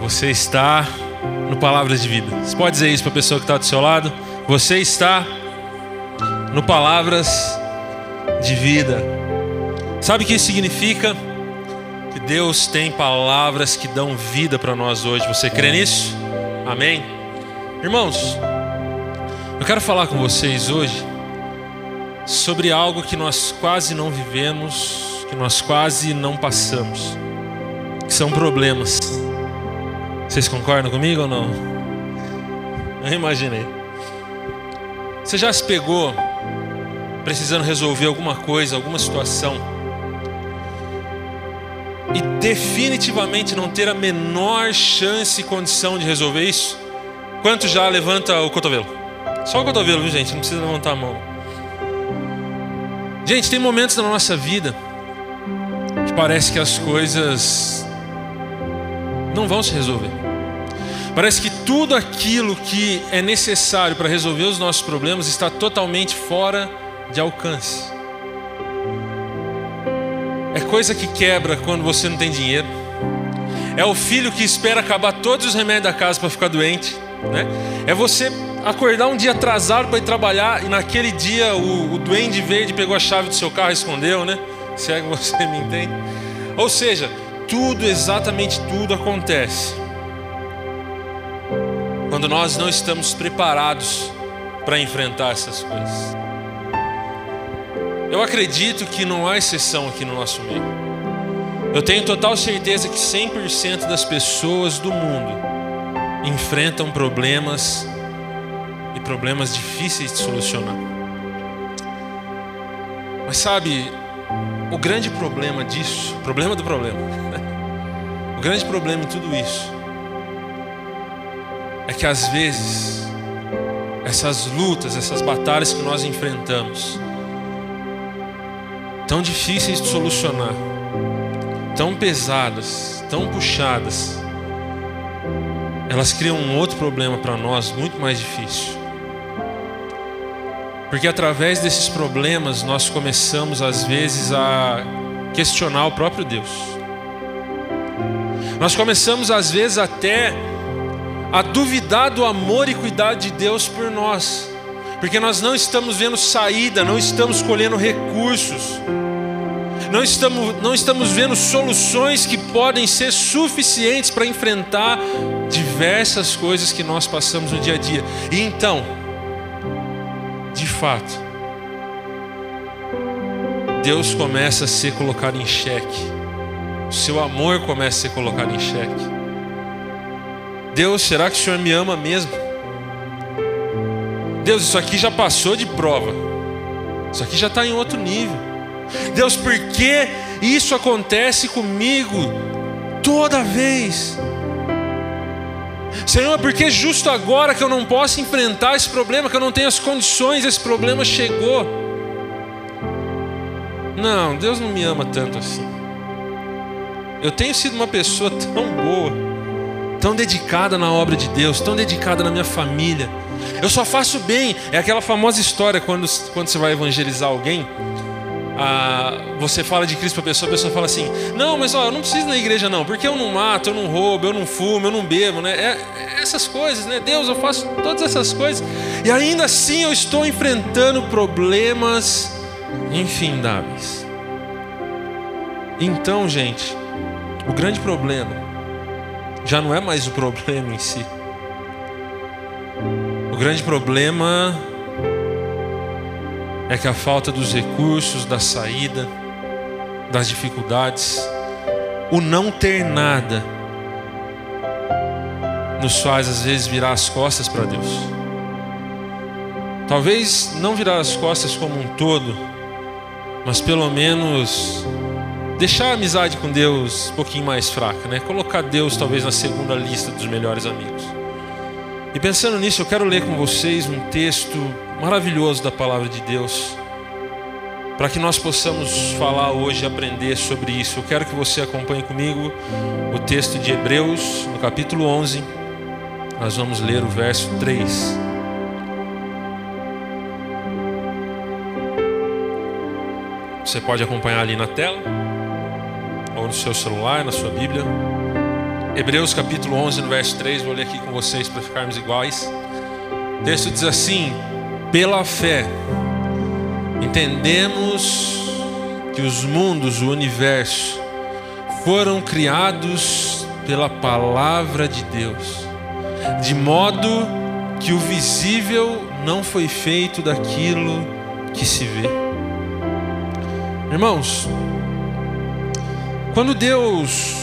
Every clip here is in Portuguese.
Você está no Palavras de Vida. Você pode dizer isso para a pessoa que está do seu lado? Você está no Palavras de Vida. Sabe o que isso significa? Que Deus tem palavras que dão vida para nós hoje. Você crê nisso? Amém? Irmãos, eu quero falar com vocês hoje sobre algo que nós quase não vivemos, que nós quase não passamos, que são problemas. Vocês concordam comigo ou não? Eu imaginei. Você já se pegou precisando resolver alguma coisa, alguma situação e definitivamente não ter a menor chance e condição de resolver isso? Quanto já levanta o cotovelo? Só o cotovelo, viu, gente? Não precisa levantar a mão. Gente, tem momentos na nossa vida que parece que as coisas não vão se resolver. Parece que tudo aquilo que é necessário para resolver os nossos problemas está totalmente fora de alcance. É coisa que quebra quando você não tem dinheiro. É o filho que espera acabar todos os remédios da casa para ficar doente. Né? É você acordar um dia atrasado para ir trabalhar e naquele dia o, o duende verde pegou a chave do seu carro e escondeu, né? Se é que você me entende. Ou seja, tudo, exatamente tudo acontece quando nós não estamos preparados para enfrentar essas coisas. Eu acredito que não há exceção aqui no nosso meio. Eu tenho total certeza que 100% das pessoas do mundo enfrentam problemas e problemas difíceis de solucionar. Mas sabe, o grande problema disso, problema do problema, o grande problema em tudo isso é que às vezes essas lutas, essas batalhas que nós enfrentamos, tão difíceis de solucionar, tão pesadas, tão puxadas, elas criam um outro problema para nós muito mais difícil. Porque através desses problemas nós começamos às vezes a questionar o próprio Deus. Nós começamos às vezes até a duvidar do amor e cuidado de Deus por nós, porque nós não estamos vendo saída, não estamos colhendo recursos, não estamos, não estamos vendo soluções que podem ser suficientes para enfrentar diversas coisas que nós passamos no dia a dia. E então, de fato, Deus começa a ser colocado em xeque, o seu amor começa a ser colocado em xeque. Deus, será que o Senhor me ama mesmo? Deus, isso aqui já passou de prova. Isso aqui já está em outro nível. Deus, por que isso acontece comigo toda vez? Senhor, por que justo agora que eu não posso enfrentar esse problema, que eu não tenho as condições, esse problema chegou? Não, Deus não me ama tanto assim. Eu tenho sido uma pessoa tão boa tão dedicada na obra de Deus, tão dedicada na minha família. Eu só faço bem. É aquela famosa história quando, quando você vai evangelizar alguém. Ah, você fala de Cristo para a pessoa, a pessoa fala assim: Não, mas ó, eu não preciso ir na igreja, não, porque eu não mato, eu não roubo, eu não fumo, eu não bebo, né? É, é essas coisas, né? Deus, eu faço todas essas coisas, e ainda assim eu estou enfrentando problemas infindáveis. Então, gente, o grande problema já não é mais o problema em si. O grande problema é que a falta dos recursos, da saída, das dificuldades, o não ter nada, nos faz às vezes virar as costas para Deus. Talvez não virar as costas como um todo, mas pelo menos deixar a amizade com Deus um pouquinho mais fraca, né? Colocar Deus talvez na segunda lista dos melhores amigos. E pensando nisso, eu quero ler com vocês um texto maravilhoso da palavra de Deus, para que nós possamos falar hoje e aprender sobre isso. Eu quero que você acompanhe comigo o texto de Hebreus, no capítulo 11. Nós vamos ler o verso 3. Você pode acompanhar ali na tela ou no seu celular, na sua Bíblia. Hebreus capítulo 11, no verso 3, vou ler aqui com vocês para ficarmos iguais. O texto diz assim: Pela fé, entendemos que os mundos, o universo, foram criados pela palavra de Deus, de modo que o visível não foi feito daquilo que se vê. Irmãos, quando Deus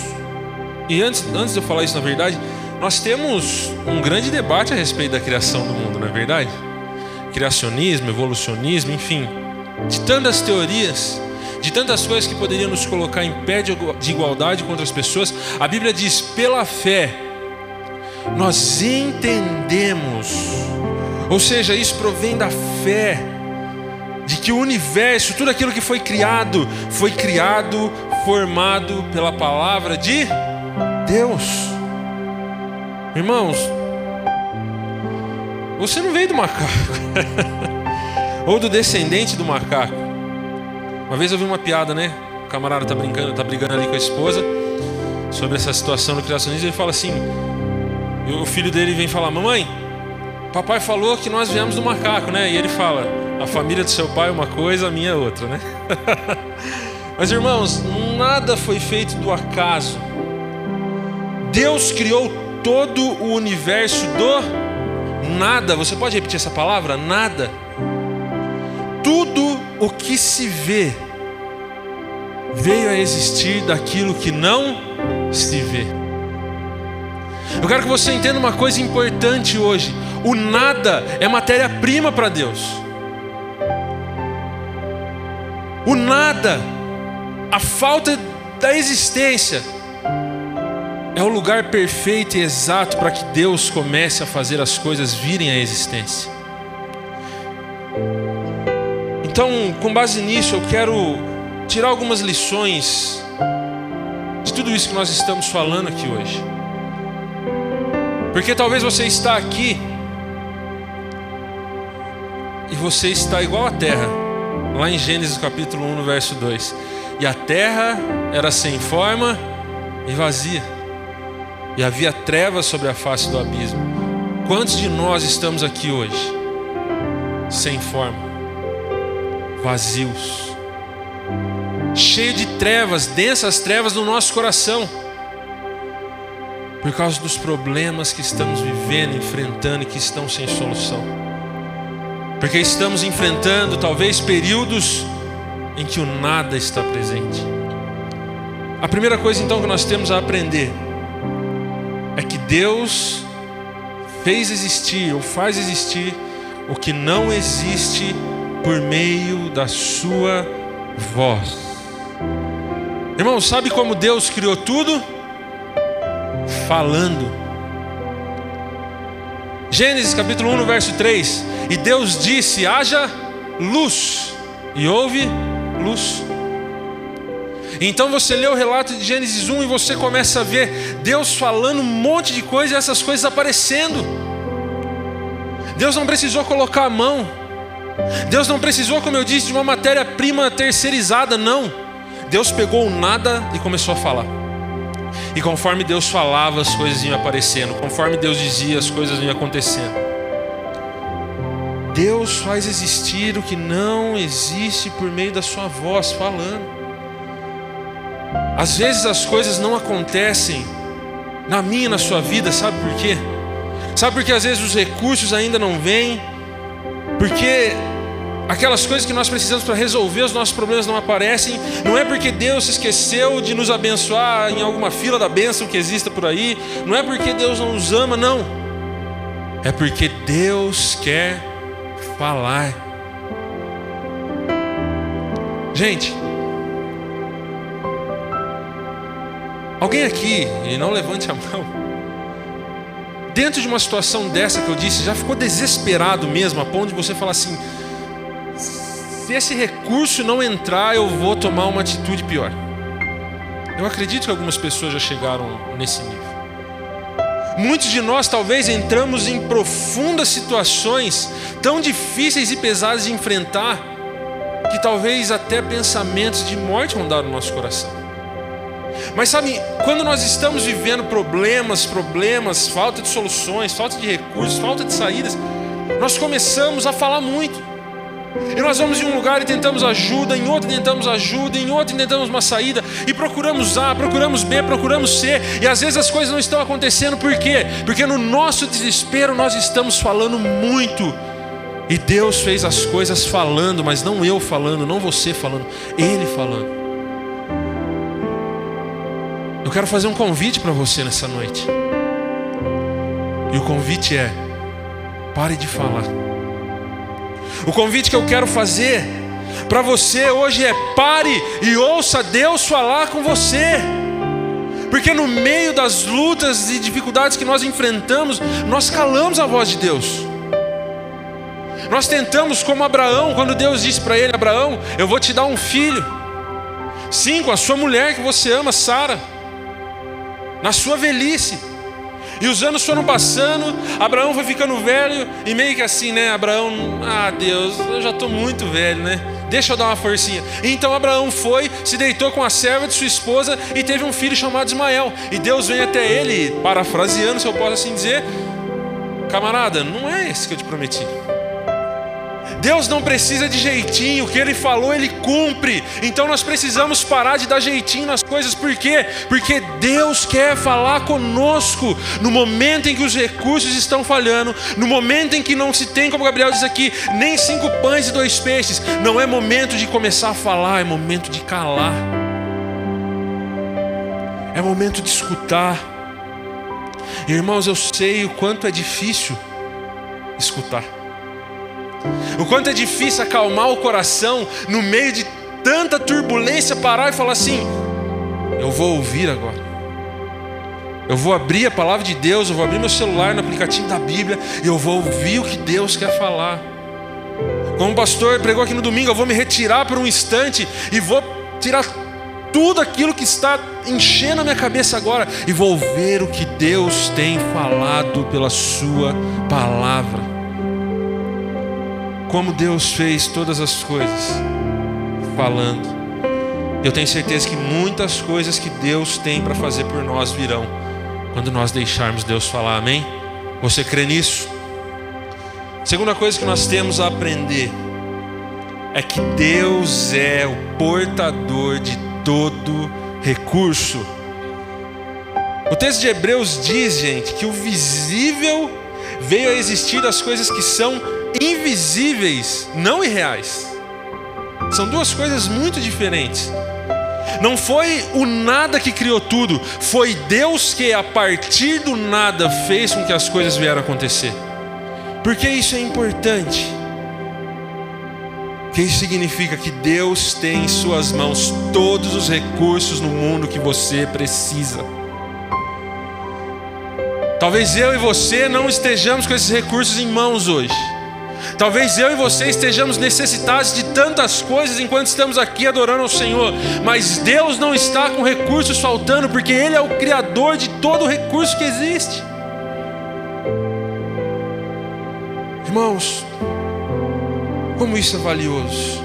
e antes, antes de eu falar isso, na verdade, nós temos um grande debate a respeito da criação do mundo, não é verdade? Criacionismo, evolucionismo, enfim, de tantas teorias, de tantas coisas que poderiam nos colocar em pé de igualdade contra as pessoas, a Bíblia diz: pela fé, nós entendemos, ou seja, isso provém da fé, de que o universo, tudo aquilo que foi criado, foi criado, formado pela palavra de Deus. Irmãos, você não veio do macaco, ou do descendente do macaco. Uma vez eu vi uma piada, né? O camarada tá brincando, tá brigando ali com a esposa sobre essa situação do criacionismo. Ele fala assim: o filho dele vem falar, mamãe, papai falou que nós viemos do macaco, né? E ele fala, a família do seu pai é uma coisa, a minha é outra, né? Mas irmãos, nada foi feito do acaso. Deus criou todo o universo do nada. Você pode repetir essa palavra? Nada. Tudo o que se vê veio a existir daquilo que não se vê. Eu quero que você entenda uma coisa importante hoje: o nada é matéria-prima para Deus. O nada, a falta da existência, é o lugar perfeito e exato para que Deus comece a fazer as coisas virem à existência. Então, com base nisso, eu quero tirar algumas lições de tudo isso que nós estamos falando aqui hoje. Porque talvez você está aqui e você está igual à terra, lá em Gênesis capítulo 1, no verso 2. E a terra era sem forma e vazia e havia trevas sobre a face do abismo. Quantos de nós estamos aqui hoje? Sem forma, vazios, cheio de trevas, densas trevas no nosso coração, por causa dos problemas que estamos vivendo, enfrentando e que estão sem solução. Porque estamos enfrentando talvez períodos em que o nada está presente. A primeira coisa então que nós temos a aprender é que Deus fez existir ou faz existir o que não existe por meio da sua voz. Irmão, sabe como Deus criou tudo? Falando. Gênesis capítulo 1, verso 3. E Deus disse: haja luz, e houve luz. Então você lê o relato de Gênesis 1 e você começa a ver Deus falando um monte de coisa e essas coisas aparecendo. Deus não precisou colocar a mão. Deus não precisou, como eu disse, de uma matéria-prima terceirizada, não. Deus pegou o nada e começou a falar. E conforme Deus falava, as coisas iam aparecendo. Conforme Deus dizia, as coisas iam acontecendo. Deus faz existir o que não existe por meio da sua voz falando. Às vezes as coisas não acontecem na minha na sua vida, sabe por quê? Sabe por que às vezes os recursos ainda não vêm? Porque aquelas coisas que nós precisamos para resolver os nossos problemas não aparecem. Não é porque Deus se esqueceu de nos abençoar em alguma fila da bênção que exista por aí. Não é porque Deus não nos ama, não. É porque Deus quer falar. Gente, Alguém aqui, e não levante a mão, dentro de uma situação dessa que eu disse, já ficou desesperado mesmo, a ponto de você falar assim: se esse recurso não entrar, eu vou tomar uma atitude pior. Eu acredito que algumas pessoas já chegaram nesse nível. Muitos de nós talvez entramos em profundas situações tão difíceis e pesadas de enfrentar, que talvez até pensamentos de morte rondaram no nosso coração. Mas sabe, quando nós estamos vivendo problemas, problemas, falta de soluções, falta de recursos, falta de saídas, nós começamos a falar muito. E nós vamos em um lugar e tentamos ajuda, em outro tentamos ajuda, em outro tentamos uma saída, e procuramos A, procuramos B, procuramos C, e às vezes as coisas não estão acontecendo, por quê? Porque no nosso desespero nós estamos falando muito, e Deus fez as coisas falando, mas não eu falando, não você falando, Ele falando. Eu quero fazer um convite para você nessa noite, e o convite é: pare de falar. O convite que eu quero fazer para você hoje é pare e ouça Deus falar com você. Porque no meio das lutas e dificuldades que nós enfrentamos, nós calamos a voz de Deus. Nós tentamos, como Abraão, quando Deus disse para ele: Abraão, eu vou te dar um filho. Sim, com a sua mulher que você ama, Sara. Na sua velhice. E os anos foram passando, Abraão foi ficando velho, e meio que assim, né? Abraão, ah, Deus, eu já estou muito velho, né? Deixa eu dar uma forcinha. Então Abraão foi, se deitou com a serva de sua esposa e teve um filho chamado Ismael. E Deus vem até ele, parafraseando, se eu posso assim dizer: Camarada, não é esse que eu te prometi. Deus não precisa de jeitinho, o que Ele falou, Ele cumpre. Então nós precisamos parar de dar jeitinho nas coisas, por quê? Porque Deus quer falar conosco no momento em que os recursos estão falhando, no momento em que não se tem, como Gabriel diz aqui, nem cinco pães e dois peixes. Não é momento de começar a falar, é momento de calar, é momento de escutar. Irmãos, eu sei o quanto é difícil escutar. O quanto é difícil acalmar o coração no meio de tanta turbulência, parar e falar assim: eu vou ouvir agora. Eu vou abrir a palavra de Deus, eu vou abrir meu celular no aplicativo da Bíblia e eu vou ouvir o que Deus quer falar. Como o pastor pregou aqui no domingo, eu vou me retirar por um instante e vou tirar tudo aquilo que está enchendo a minha cabeça agora e vou ver o que Deus tem falado pela Sua palavra como Deus fez todas as coisas, falando. Eu tenho certeza que muitas coisas que Deus tem para fazer por nós virão quando nós deixarmos Deus falar, amém? Você crê nisso? Segunda coisa que nós temos a aprender é que Deus é o portador de todo recurso. O texto de Hebreus diz, gente, que o visível veio a existir das coisas que são invisíveis, não irreais. São duas coisas muito diferentes. Não foi o nada que criou tudo, foi Deus que a partir do nada fez com que as coisas vieram acontecer. Porque isso é importante. Que isso significa que Deus tem em suas mãos todos os recursos no mundo que você precisa. Talvez eu e você não estejamos com esses recursos em mãos hoje. Talvez eu e você estejamos necessitados de tantas coisas enquanto estamos aqui adorando ao Senhor, mas Deus não está com recursos faltando, porque Ele é o Criador de todo o recurso que existe. Irmãos, como isso é valioso,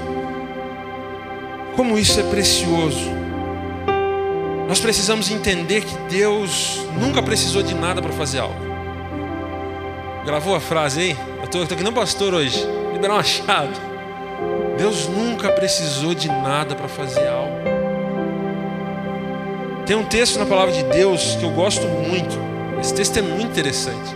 como isso é precioso. Nós precisamos entender que Deus nunca precisou de nada para fazer algo. Gravou a frase aí? Eu estou aqui no pastor hoje. Liberar uma chave. Deus nunca precisou de nada para fazer algo. Tem um texto na palavra de Deus que eu gosto muito. Esse texto é muito interessante.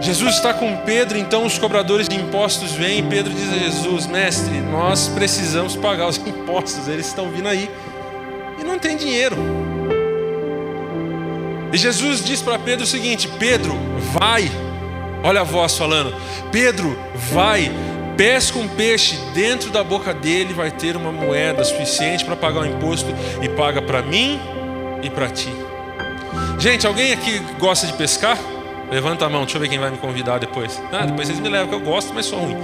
Jesus está com Pedro, então os cobradores de impostos vêm e Pedro diz a Jesus: Mestre, nós precisamos pagar os impostos, eles estão vindo aí e não tem dinheiro. E Jesus diz para Pedro o seguinte: Pedro, vai. Olha a voz falando: Pedro, vai. Pesca um peixe dentro da boca dele, vai ter uma moeda suficiente para pagar o imposto e paga para mim e para ti. Gente, alguém aqui gosta de pescar? Levanta a mão, deixa eu ver quem vai me convidar depois. Ah, depois vocês me levam, que eu gosto, mas sou ruim.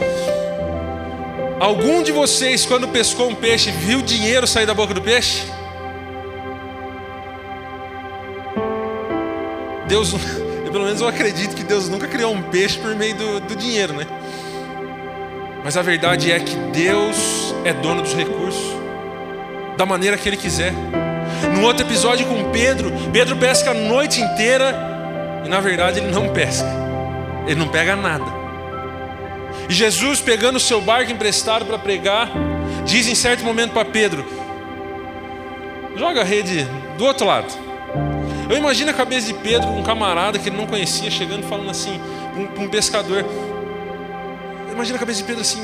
Algum de vocês, quando pescou um peixe, viu dinheiro sair da boca do peixe? Deus, eu, pelo menos eu acredito que Deus nunca criou um peixe por meio do, do dinheiro, né? Mas a verdade é que Deus é dono dos recursos, da maneira que Ele quiser. No outro episódio com Pedro, Pedro pesca a noite inteira e na verdade ele não pesca, ele não pega nada. E Jesus, pegando o seu barco emprestado para pregar, diz em certo momento para Pedro: joga a rede do outro lado. Eu imagino a cabeça de Pedro, um camarada que ele não conhecia, chegando falando assim, um, um pescador. Imagina a cabeça de Pedro assim: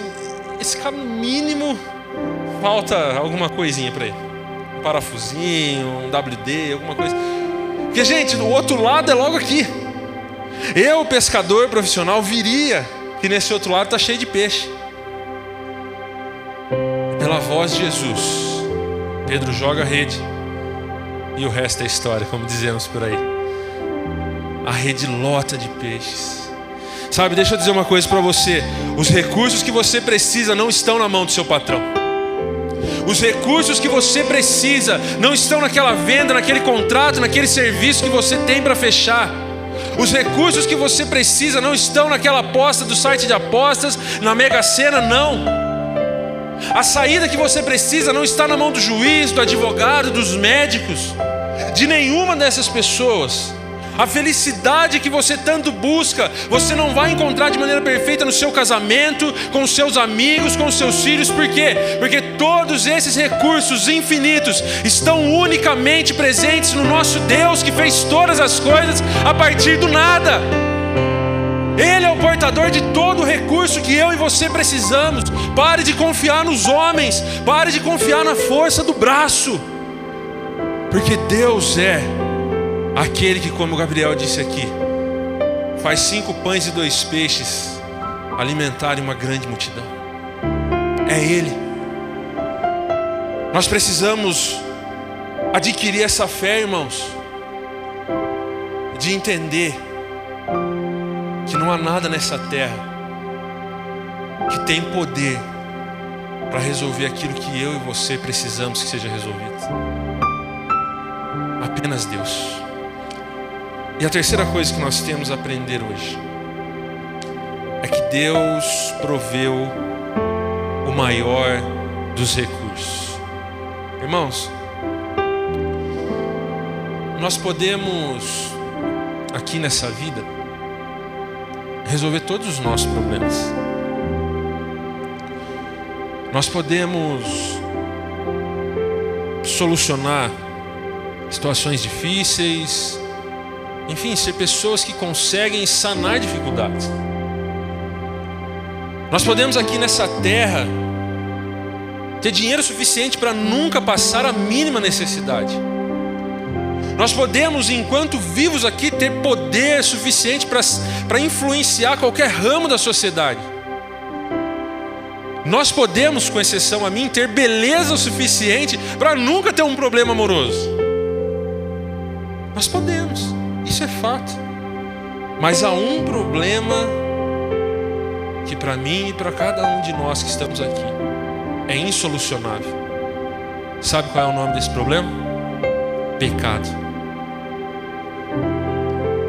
esse cara, mínimo, falta alguma coisinha para ele um parafusinho, um WD, alguma coisa. Porque, gente, do outro lado é logo aqui. Eu, pescador profissional, viria que nesse outro lado está cheio de peixe. Pela voz de Jesus, Pedro joga a rede. E o resto é história, como dizemos por aí. A rede lota de peixes. Sabe, deixa eu dizer uma coisa para você: os recursos que você precisa não estão na mão do seu patrão. Os recursos que você precisa não estão naquela venda, naquele contrato, naquele serviço que você tem para fechar. Os recursos que você precisa não estão naquela aposta do site de apostas, na Mega Sena, não. A saída que você precisa não está na mão do juiz, do advogado, dos médicos, de nenhuma dessas pessoas. A felicidade que você tanto busca, você não vai encontrar de maneira perfeita no seu casamento, com seus amigos, com seus filhos, por quê? Porque todos esses recursos infinitos estão unicamente presentes no nosso Deus que fez todas as coisas a partir do nada. Ele é o portador de todo o recurso que eu e você precisamos. Pare de confiar nos homens, pare de confiar na força do braço, porque Deus é Aquele que, como Gabriel disse aqui, faz cinco pães e dois peixes alimentarem uma grande multidão. É Ele. Nós precisamos adquirir essa fé, irmãos, de entender que não há nada nessa terra que tem poder para resolver aquilo que eu e você precisamos que seja resolvido. Apenas Deus. E a terceira coisa que nós temos a aprender hoje é que Deus proveu o maior dos recursos. Irmãos, nós podemos aqui nessa vida resolver todos os nossos problemas. Nós podemos solucionar situações difíceis, enfim, ser pessoas que conseguem sanar dificuldades. Nós podemos aqui nessa terra ter dinheiro suficiente para nunca passar a mínima necessidade. Nós podemos, enquanto vivos aqui, ter poder suficiente para influenciar qualquer ramo da sociedade. Nós podemos, com exceção a mim, ter beleza suficiente para nunca ter um problema amoroso. Nós podemos. Isso é fato. Mas há um problema que para mim e para cada um de nós que estamos aqui é insolucionável. Sabe qual é o nome desse problema? Pecado.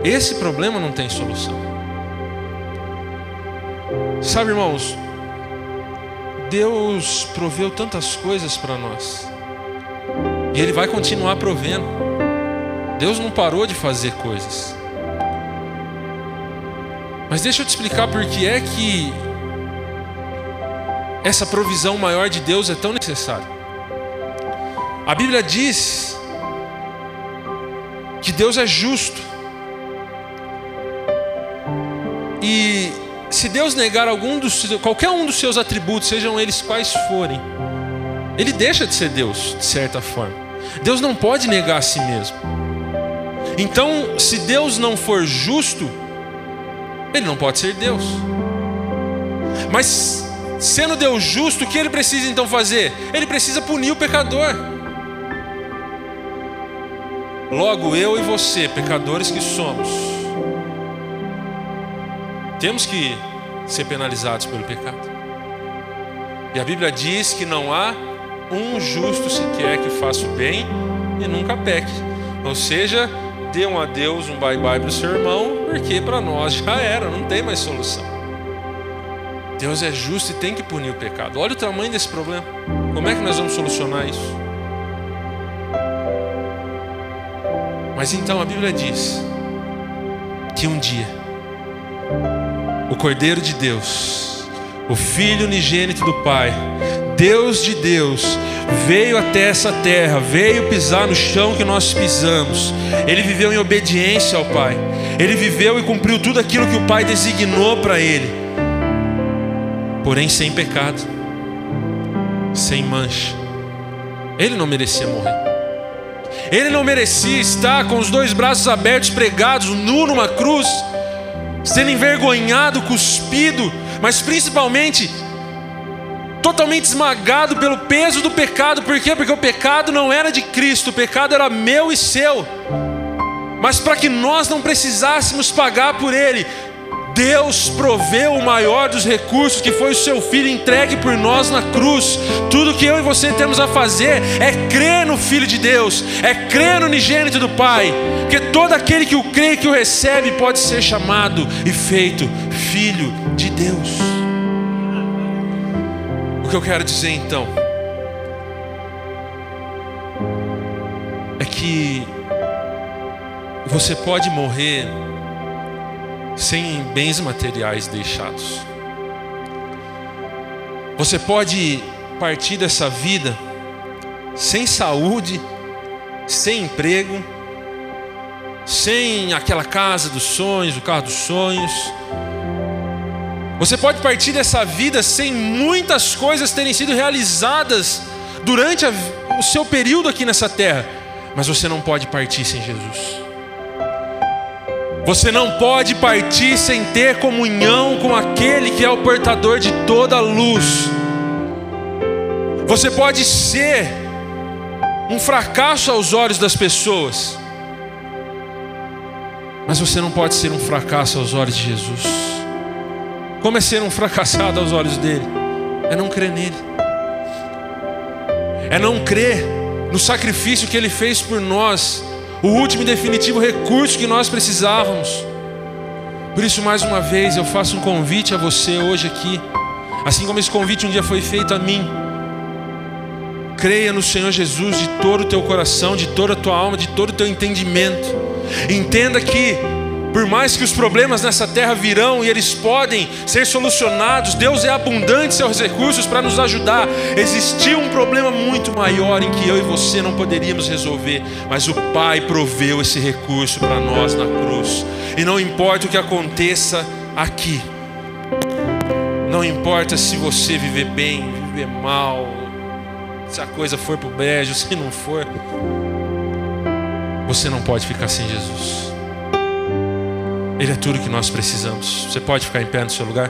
Esse problema não tem solução. Sabe, irmãos, Deus proveu tantas coisas para nós. E Ele vai continuar provendo. Deus não parou de fazer coisas. Mas deixa eu te explicar por que é que essa provisão maior de Deus é tão necessária. A Bíblia diz que Deus é justo. E se Deus negar algum dos, qualquer um dos seus atributos, sejam eles quais forem, ele deixa de ser Deus, de certa forma. Deus não pode negar a si mesmo. Então, se Deus não for justo, ele não pode ser Deus. Mas sendo Deus justo, o que ele precisa então fazer? Ele precisa punir o pecador. Logo, eu e você, pecadores que somos, temos que ser penalizados pelo pecado. E a Bíblia diz que não há um justo sequer que faça o bem e nunca peque. Ou seja, dê um adeus, um bye-bye para o seu irmão, porque para nós já era, não tem mais solução. Deus é justo e tem que punir o pecado. Olha o tamanho desse problema. Como é que nós vamos solucionar isso? Mas então a Bíblia diz que um dia o Cordeiro de Deus, o Filho unigênito do Pai, Deus de Deus, veio até essa terra, veio pisar no chão que nós pisamos. Ele viveu em obediência ao Pai. Ele viveu e cumpriu tudo aquilo que o Pai designou para ele. Porém sem pecado, sem mancha. Ele não merecia morrer. Ele não merecia estar com os dois braços abertos, pregados, nu numa cruz, sendo envergonhado, cuspido, mas principalmente totalmente esmagado pelo peso do pecado. Por quê? Porque o pecado não era de Cristo, o pecado era meu e seu. Mas para que nós não precisássemos pagar por ele, Deus proveu o maior dos recursos, que foi o seu filho entregue por nós na cruz. Tudo que eu e você temos a fazer é crer no Filho de Deus, é crer no unigênito do Pai, porque todo aquele que o crê e que o recebe pode ser chamado e feito filho de Deus. O que eu quero dizer então é que você pode morrer sem bens materiais deixados. Você pode partir dessa vida sem saúde, sem emprego, sem aquela casa dos sonhos, o carro dos sonhos, você pode partir dessa vida sem muitas coisas terem sido realizadas durante a, o seu período aqui nessa terra, mas você não pode partir sem Jesus. Você não pode partir sem ter comunhão com aquele que é o portador de toda a luz. Você pode ser um fracasso aos olhos das pessoas, mas você não pode ser um fracasso aos olhos de Jesus. Como é ser um fracassado aos olhos dele? É não crer nele. É não crer no sacrifício que ele fez por nós, o último e definitivo recurso que nós precisávamos. Por isso, mais uma vez, eu faço um convite a você hoje aqui, assim como esse convite um dia foi feito a mim. Creia no Senhor Jesus de todo o teu coração, de toda a tua alma, de todo o teu entendimento. Entenda que por mais que os problemas nessa terra virão e eles podem ser solucionados, Deus é abundante em seus recursos para nos ajudar. Existia um problema muito maior em que eu e você não poderíamos resolver, mas o Pai proveu esse recurso para nós na cruz. E não importa o que aconteça aqui, não importa se você viver bem, viver mal, se a coisa for para o brejo, se não for, você não pode ficar sem Jesus. Ele é tudo que nós precisamos. Você pode ficar em pé no seu lugar?